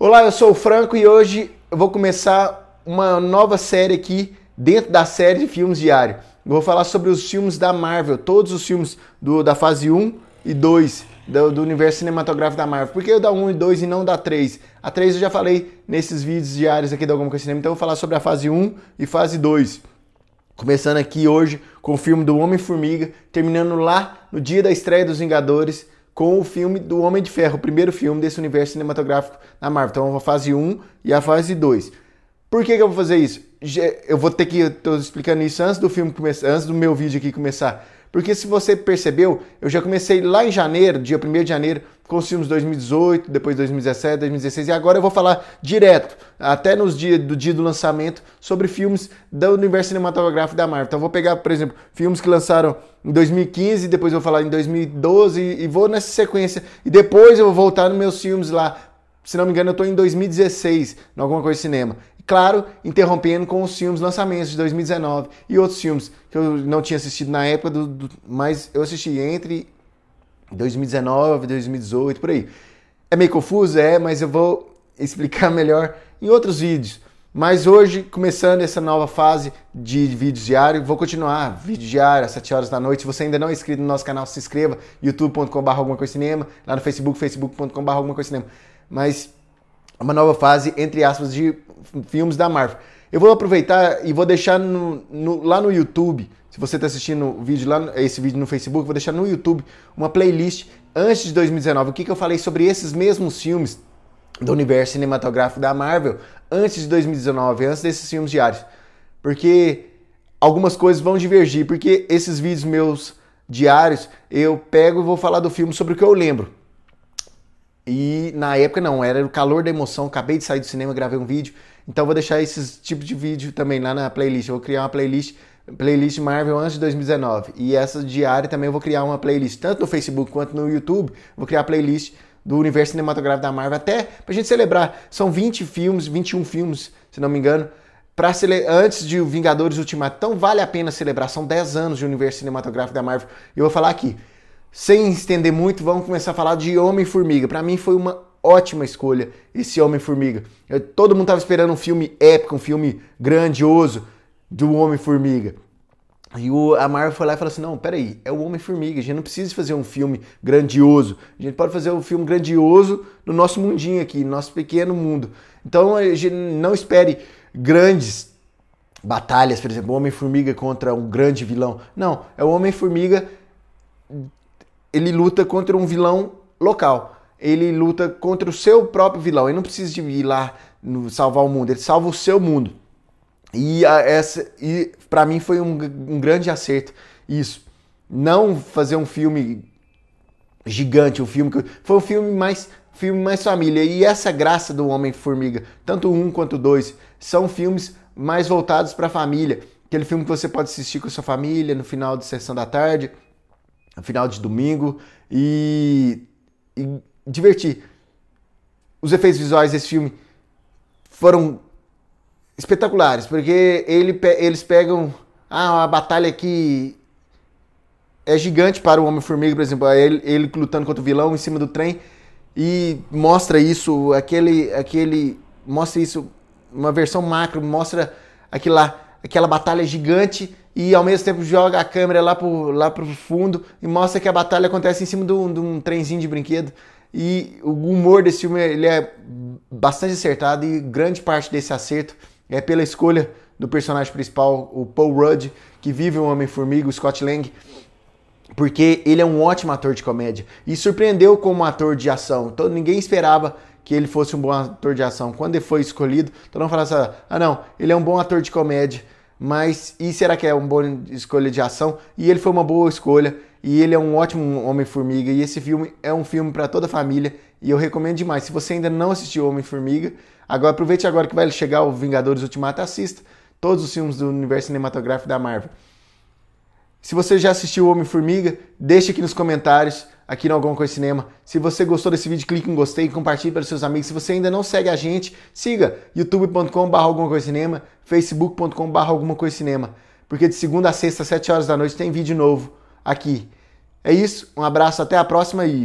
Olá, eu sou o Franco e hoje eu vou começar uma nova série aqui dentro da série de filmes diário. Eu vou falar sobre os filmes da Marvel, todos os filmes do, da fase 1 e 2 do, do, universo cinematográfico da Marvel. Por que eu da 1 e 2 e não da 3? A 3 eu já falei nesses vídeos diários aqui da Alguma Coisa Cinema, então eu vou falar sobre a fase 1 e fase 2. Começando aqui hoje com o filme do Homem-Formiga, terminando lá no dia da estreia dos Vingadores com o filme do Homem de Ferro, o primeiro filme desse universo cinematográfico da Marvel. Então, a fase 1 e a fase 2. Por que, que eu vou fazer isso? Eu vou ter que. Estou explicando isso antes do filme começar, antes do meu vídeo aqui começar. Porque se você percebeu, eu já comecei lá em janeiro, dia 1 de janeiro, com os filmes 2018, depois 2017, 2016, e agora eu vou falar direto, até nos dias do dia do lançamento, sobre filmes do universo cinematográfico da Marvel. Então eu vou pegar, por exemplo, filmes que lançaram em 2015, depois eu vou falar em 2012 e vou nessa sequência. E depois eu vou voltar nos meus filmes lá. Se não me engano, eu estou em 2016, em alguma coisa de cinema. Claro, interrompendo com os filmes lançamentos de 2019 e outros filmes que eu não tinha assistido na época, do, do, mas eu assisti entre 2019 e 2018, por aí. É meio confuso, é, mas eu vou explicar melhor em outros vídeos. Mas hoje, começando essa nova fase de vídeos diários, vou continuar vídeo diário às 7 horas da noite. Se você ainda não é inscrito no nosso canal, se inscreva, youtube.com.br alguma coisa cinema, lá no Facebook, facebook.com.br alguma coisa cinema. Mas uma nova fase, entre aspas, de filmes da Marvel. Eu vou aproveitar e vou deixar no, no, lá no YouTube, se você está assistindo o vídeo lá, esse vídeo no Facebook, vou deixar no YouTube uma playlist antes de 2019. O que, que eu falei sobre esses mesmos filmes do universo cinematográfico da Marvel antes de 2019, antes desses filmes diários. Porque algumas coisas vão divergir, porque esses vídeos meus diários eu pego e vou falar do filme sobre o que eu lembro. E na época não, era o calor da emoção, acabei de sair do cinema, gravei um vídeo. Então vou deixar esses tipos de vídeo também lá na playlist. Eu vou criar uma playlist, playlist Marvel antes de 2019. E essa diária também eu vou criar uma playlist, tanto no Facebook quanto no YouTube. Vou criar a playlist do universo cinematográfico da Marvel, até pra gente celebrar. São 20 filmes, 21 filmes, se não me engano, para cele... antes de Vingadores Ultimato. Então vale a pena celebrar. São 10 anos de universo cinematográfico da Marvel. E eu vou falar aqui. Sem estender muito, vamos começar a falar de Homem-Formiga. Para mim foi uma ótima escolha esse Homem-Formiga. Todo mundo estava esperando um filme épico, um filme grandioso do Homem-Formiga. E o, a Marvel foi lá e falou assim: não, peraí, é o Homem-Formiga, a gente não precisa fazer um filme grandioso. A gente pode fazer um filme grandioso no nosso mundinho aqui, no nosso pequeno mundo. Então a gente não espere grandes batalhas, por exemplo, Homem-Formiga contra um grande vilão. Não, é o Homem-Formiga ele luta contra um vilão local. Ele luta contra o seu próprio vilão. Ele não precisa de ir lá no, salvar o mundo, ele salva o seu mundo. E, a, essa, e para mim foi um, um grande acerto isso. Não fazer um filme gigante, um filme que foi um filme mais filme mais família. E essa graça do Homem-Formiga, tanto um quanto dois, são filmes mais voltados para a família. Aquele filme que você pode assistir com a sua família no final de sessão da tarde final de domingo e, e divertir. Os efeitos visuais desse filme foram espetaculares, porque ele, eles pegam ah, a batalha que é gigante para o Homem-Formiga, por exemplo, ele, ele lutando contra o vilão em cima do trem e mostra isso, aquele, aquele, mostra isso, uma versão macro, mostra aquilo lá, aquela batalha gigante e ao mesmo tempo joga a câmera lá pro, lá pro fundo e mostra que a batalha acontece em cima de um, de um trenzinho de brinquedo. E o humor desse filme ele é bastante acertado e grande parte desse acerto é pela escolha do personagem principal, o Paul Rudd, que vive o Homem-Formiga, o Scott Lang, porque ele é um ótimo ator de comédia e surpreendeu como ator de ação. Então ninguém esperava que ele fosse um bom ator de ação. Quando ele foi escolhido, todo mundo falava assim: ah, não, ele é um bom ator de comédia, mas e será que é uma boa escolha de ação? E ele foi uma boa escolha, e ele é um ótimo Homem-Formiga, e esse filme é um filme para toda a família, e eu recomendo demais. Se você ainda não assistiu Homem-Formiga, agora aproveite agora que vai chegar o Vingadores Ultimato, assista todos os filmes do universo cinematográfico da Marvel. Se você já assistiu Homem-Formiga, deixe aqui nos comentários aqui no Alguma Coisa Cinema. Se você gostou desse vídeo, clique em gostei e compartilhe para seus amigos. Se você ainda não segue a gente, siga youtube.com.br cinema, facebook.com.br cinema. Porque de segunda a sexta, às 7 horas da noite, tem vídeo novo aqui. É isso, um abraço, até a próxima e